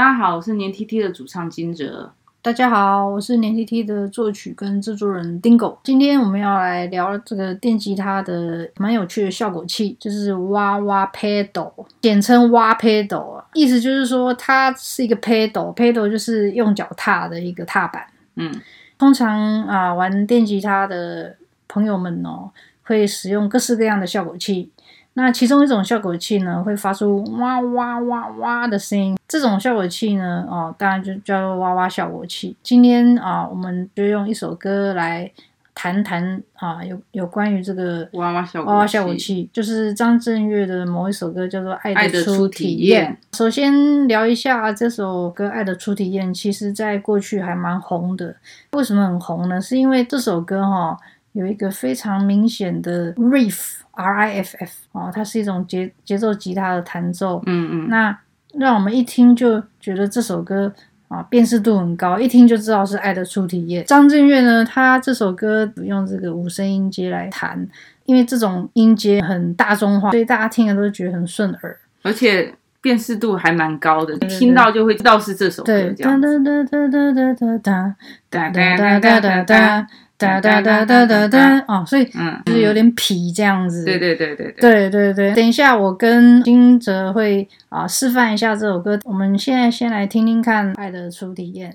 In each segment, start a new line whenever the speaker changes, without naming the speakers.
大家好，我是年 tt 的主唱金哲。
大家好，我是年 tt 的作曲跟制作人 Dingo。今天我们要来聊这个电吉他的蛮有趣的效果器，就是哇哇 Pedal，简称哇 Pedal 啊。意思就是说它是一个 Pedal，Pedal 就是用脚踏的一个踏板。
嗯，
通常啊玩电吉他的朋友们哦，会使用各式各样的效果器。那其中一种效果器呢，会发出哇哇哇哇的声音。这种效果器呢，哦，当然就叫做哇哇效果器。今天啊，我们就用一首歌来谈谈啊，有有关于这个
哇哇效果
哇哇效果器，就是张震岳的某一首歌叫做《爱的初体验》。首先聊一下这首歌《爱的初体验》，其实在过去还蛮红的。为什么很红呢？是因为这首歌哈。有一个非常明显的 riff，R I F F 哦，它是一种节节奏吉他的弹奏，
嗯嗯，
那让我们一听就觉得这首歌啊辨识度很高，一听就知道是爱的初体验。张震岳呢，他这首歌用这个五声音阶来弹，因为这种音阶很大众化，所以大家听了都觉得很顺耳，
而且辨识度还蛮高的，听到就会知道是这首歌。
对，哒哒哒哒哒哒哒哒哒哒哒哒哒。哒哒哒哒哒哒哦，所以嗯，就是有点痞这样子。
对对对对对
对对对。等一下，我跟金哲会啊示范一下这首歌。我们现在先来听听看《爱的初体验》。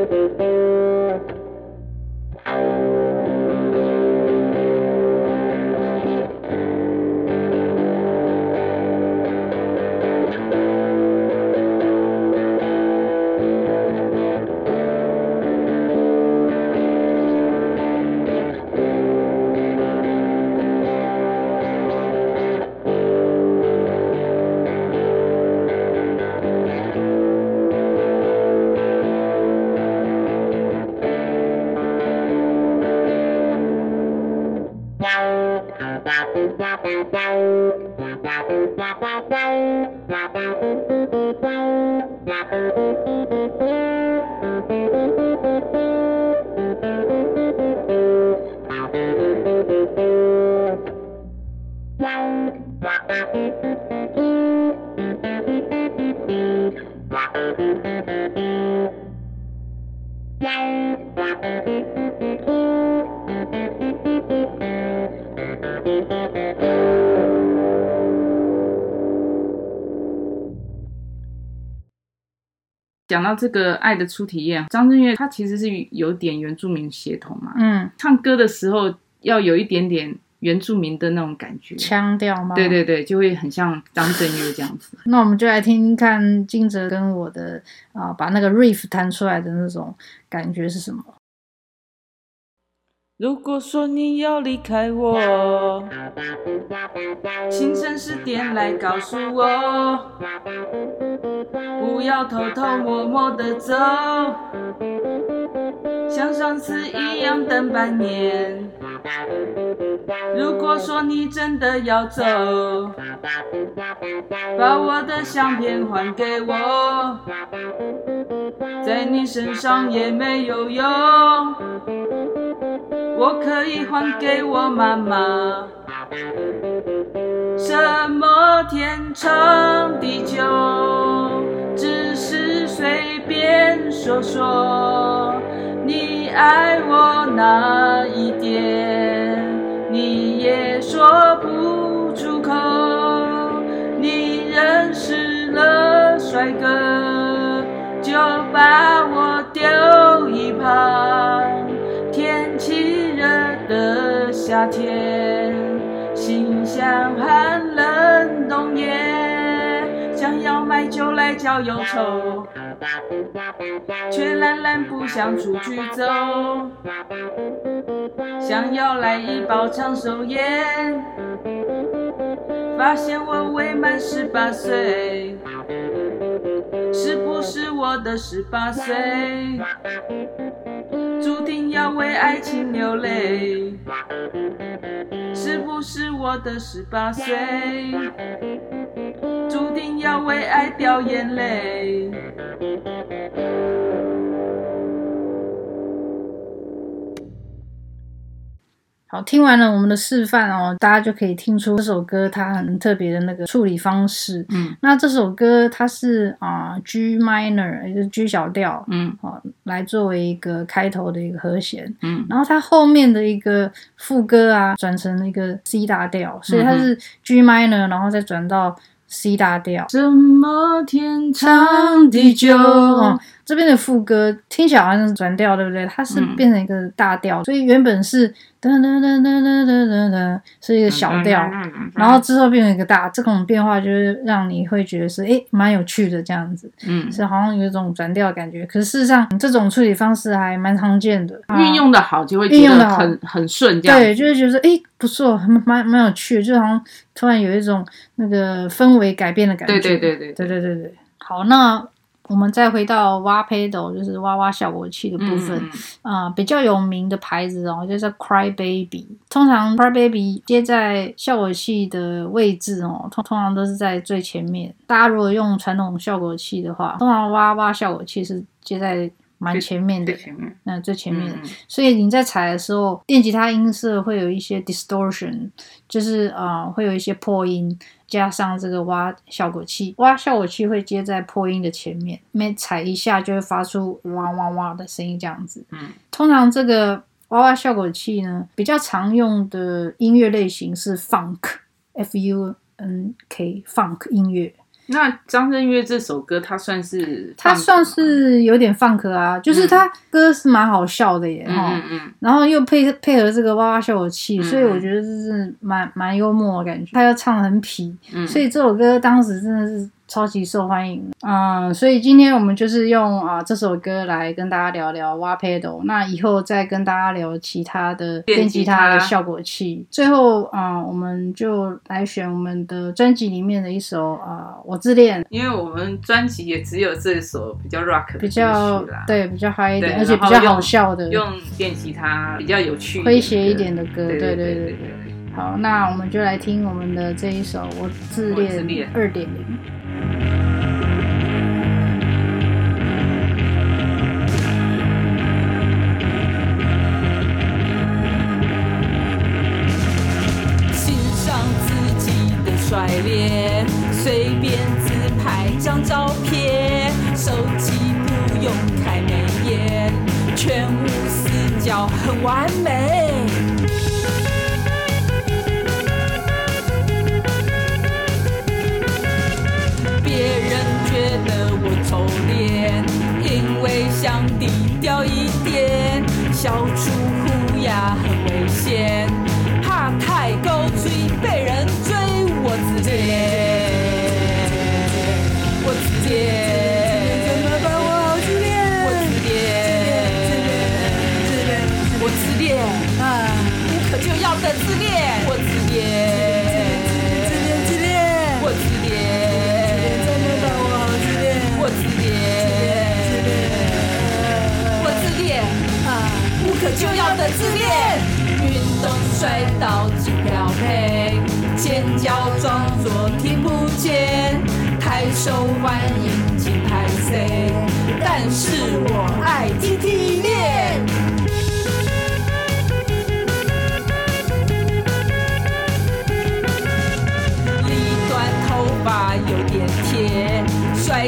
Thank you. 讲到这个爱的初体验，张震岳他其实是有点原住民血统嘛，
嗯，
唱歌的时候要有一点点原住民的那种感觉，
腔调吗？
对对对，就会很像张震岳这样子。
那我们就来听听看金哲跟我的啊，把那个 riff 弹出来的那种感觉是什么？
如果说你要离开我，请诚实点来告诉我，不要偷偷摸摸的走，像上次一样等半年。如果说你真的要走，把我的相片还给我，在你身上也没有用。我可以还给我妈妈，什么天长地久，只是随便说说。你爱我哪一点，你也说不出口。你认识了帅哥，就把夏天，心像寒冷冬夜，想要买酒来浇忧愁，却懒懒不想出去走。想要来一包长寿烟，发现我未满十八岁，是不是我的十八岁？注定要为爱情流泪，是不是我的十八岁？注定要为爱掉眼泪。
好，听完了我们的示范哦，大家就可以听出这首歌它很特别的那个处理方式。嗯，那这首歌它是啊、呃、G minor，也就是 G 小调，嗯，好、哦，来作为一个开头的一个和弦。嗯，然后它后面的一个副歌啊，转成一个 C 大调，所以它是 G minor，然后再转到 C 大调。
什么天长地久？
哦这边的副歌听起来好像是转调，对不对？它是变成一个大调，嗯、所以原本是噔噔噔噔噔噔噔，是一个小调，然后之后变成一个大，这种变化就是让你会觉得是诶蛮有趣的这样子，嗯，是好像有一种转调的感觉。可是事实上，这种处理方式还蛮常见的，
运用的好就会运用的很很顺，这样
对，就会觉得诶不错，蛮蛮蛮有趣的，就好像突然有一种那个氛围改变的感觉。
对对对对
对对对对。好，那。我们再回到蛙 pedal，就是蛙蛙效果器的部分啊、嗯呃，比较有名的牌子哦，就是 Cry Baby。通常 Cry Baby 接在效果器的位置哦，通通常都是在最前面。大家如果用传统效果器的话，通常蛙蛙效果器是接在蛮前面的，那最前面的。嗯、所以你在踩的时候，电吉他音色会有一些 distortion，就是啊、呃，会有一些破音。加上这个挖效果器，挖效果器会接在破音的前面，每踩一下就会发出哇哇哇的声音，这样子。嗯，通常这个哇哇效果器呢，比较常用的音乐类型是 funk，f u n k，funk 音乐。
那张震岳这首歌，他算是
他算是有点放克啊，就是他歌是蛮好笑的耶，哈、嗯，嗯、然后又配配合这个哇哇效果器，嗯、所以我觉得这是蛮蛮幽默的感觉。他又唱的很痞，嗯、所以这首歌当时真的是。超级受欢迎啊、嗯！所以今天我们就是用啊这首歌来跟大家聊聊蛙 pedal。那以后再跟大家聊其他的电吉他的效果器。最后啊、嗯，我们就来选我们的专辑里面的一首啊，我自恋。
因为我们专辑也只有这首比较 rock 的
比较对比较嗨一点，而且比较好笑的，
用电吉他比较有趣、
诙谐一点的歌。对对对对对。好，那我们就来听我们的这一首《我自恋二点零》。
己的帅脸，随便自拍张照片，手机不用开美颜，全无死角，很完美。别人觉得我丑脸，因为想低调一点，笑出虎牙很危险，怕太高追被人啊！无可救药的自恋，我自恋，自恋自恋自恋，我自恋，自恋自恋自恋，我自恋，我自恋啊！无可救药的自恋，运动摔倒只标配，尖叫装作听不见，抬手欢迎。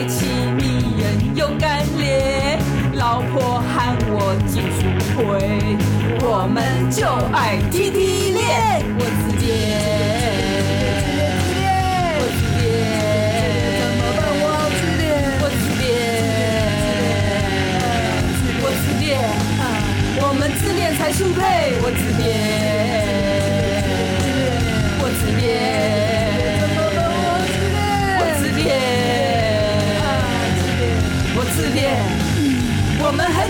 气迷人又干练，老婆喊我进组会，我们就爱踢踢练。我自恋，我自恋，自恋，我自恋，我自恋，我自恋，我自恋，我们自恋才出配，我自恋。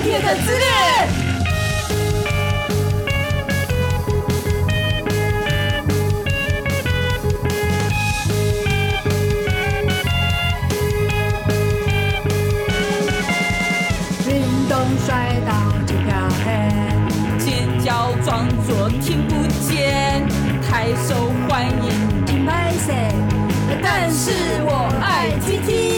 烈的自恋。运动摔倒紧飘黑，尖叫装作听不见，太受欢迎金牌赛，但是我爱 TT。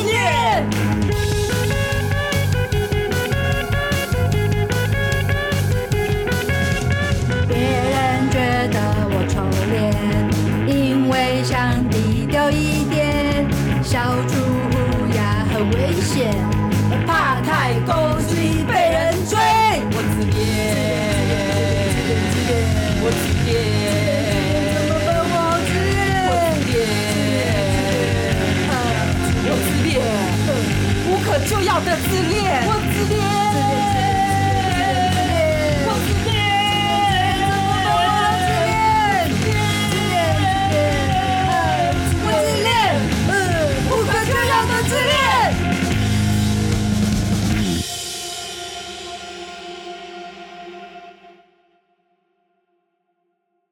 想低调一点小猪乌鸦很危险我怕太高肆被人追我自恋。自恋。自恋。我自恋。怎么办我自恋。我自恋。我自恋。无可救药的自恋。我自恋。